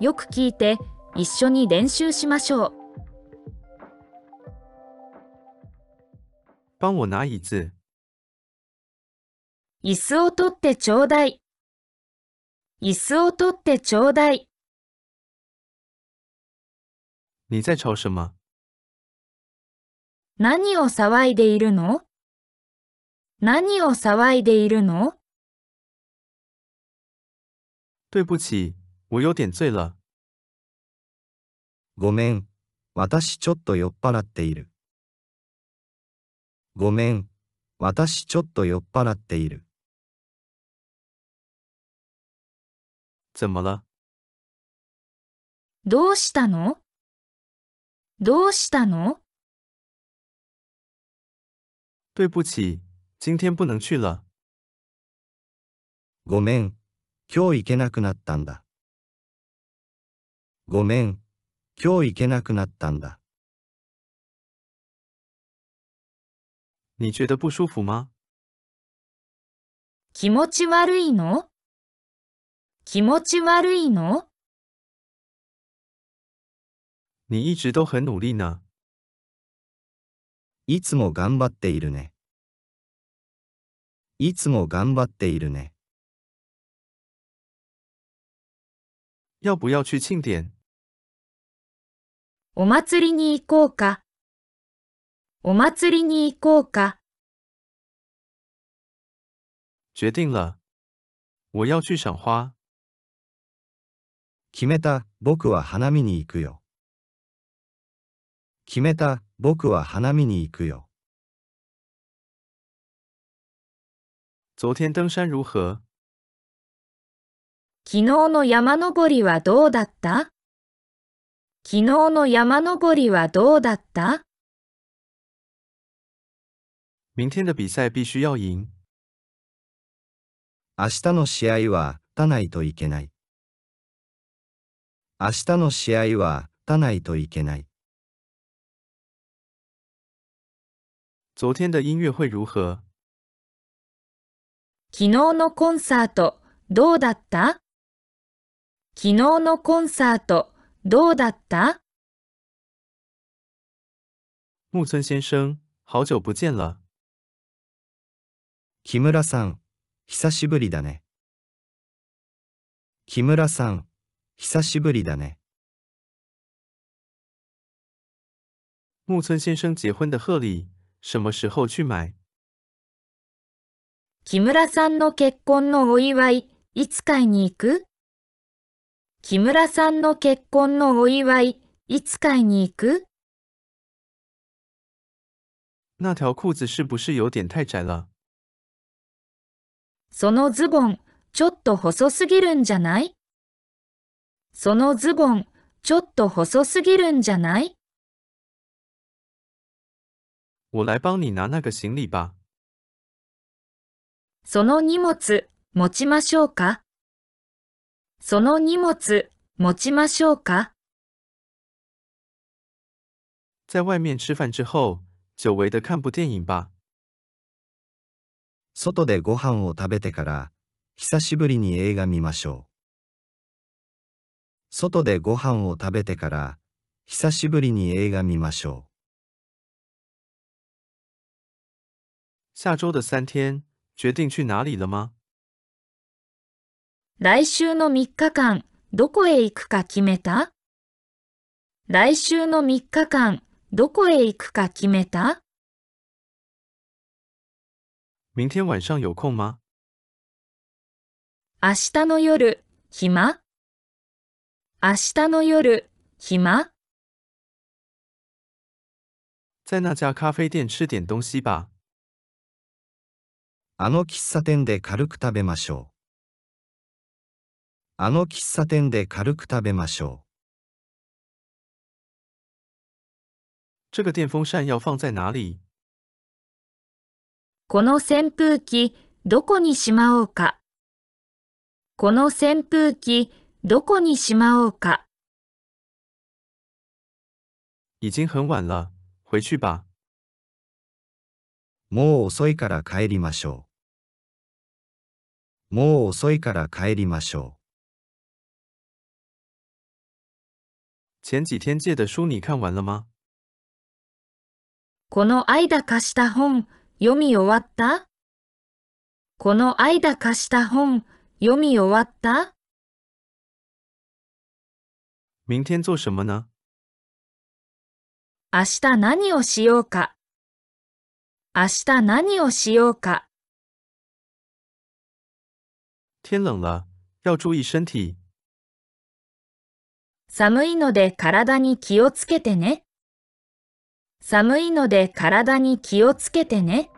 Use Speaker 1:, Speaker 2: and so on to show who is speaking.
Speaker 1: よく聞いて一緒に練習しましょう。
Speaker 2: 帮我拿椅子。
Speaker 1: 椅子を取ってちょうだい。椅子を取ってちょうだい。
Speaker 2: 你在吵什么？
Speaker 1: 何を騒いでいるの？何を騒いでいるの？
Speaker 2: 对不起，我有点醉了。
Speaker 3: ごめん、私ちょっと酔っ払っている。ごめん、私ちょっと酔っ払っている。
Speaker 2: 怎么了？
Speaker 1: どうしたの？どうしたの？
Speaker 2: 对不起，今天不能去了。
Speaker 3: ごめん、今日行けなくなったんだ。ごめん、今日行けなくなったんだ。
Speaker 2: 你觉得不舒服吗？
Speaker 1: 気持ち悪いの？気持ち悪いの？
Speaker 2: 你一直都很努力呢？
Speaker 3: いつも頑張っているね。いつも頑張っているね。
Speaker 2: 要不要去庆典？
Speaker 1: お祭りに行こうか。お祭りに行こうか。
Speaker 2: 决定了，我要去赏花。
Speaker 3: 決めた、僕は花見に行くよ。決めた、僕は花見に行くよ。
Speaker 2: 昨天登山如何？
Speaker 1: 昨日の山登りはどうだった？昨日の山登りはどうだった？
Speaker 2: 明天的比赛必须要赢。
Speaker 3: 明日の試合は、打たないといけない。明日の試合は、打たないといけない。
Speaker 2: 昨天的音乐会如何？
Speaker 1: 昨日のコンサートどうだった？昨日のコンサートどうだった？
Speaker 2: 木村先生，好久不见了。
Speaker 3: 木村さん、久しぶりだね。木村さん、久しぶりだね。
Speaker 2: 木村先生结婚的贺礼什么时候去买？
Speaker 1: 木村さんの結婚のお祝い、いつ買いに行く？木村さんの結婚のお祝い、いつ買いに行く？
Speaker 2: 那条裤子是不是有点太窄了？
Speaker 1: そのズボン、ちょっと細すぎるんじゃない？そのズボン、ちょっと細すぎるんじゃない？
Speaker 2: 我来帮你拿那个行李吧。
Speaker 1: その荷物、持ちましょうか？その荷物、持ちましょうか？
Speaker 2: 在外面吃饭之后，久违的看部电影吧。
Speaker 3: 外でご飯を食べてから、久しぶりに映画見ましょう。外でご飯を食べてから、久しぶりに映画見ましょ
Speaker 2: 下周的三天，决定去哪里了吗？
Speaker 1: 来週の3日間、どこへ行くか決めた？来週の3日間、どこへ行くか決めた？
Speaker 2: 明天晚上有空吗？
Speaker 1: 明日の夜、暇？明日の夜、暇？
Speaker 2: 在那家咖啡店吃点东西吧。
Speaker 3: う。あの喫茶店で軽く食べましょう。あの喫茶店で軽く食べましょ
Speaker 2: 这个电风扇要放在哪里？
Speaker 1: この扇風機、どこにしまおうか？この扇風機、どこにしまおうか？
Speaker 2: 已经很晚了，回去吧。
Speaker 3: う。もう遅いから帰りましょう。もう遅いから帰りましょう。
Speaker 2: 前几天借的书你看完了吗？
Speaker 1: この間貸した本、読み終わったこの間貸した本、読み終わった
Speaker 2: 明天做什么呢？
Speaker 1: 明日何をしようか明日何をしようか
Speaker 2: 天冷了，要注意身体。
Speaker 1: 寒いので体に気をつけてね。寒いので体に気をつけてね。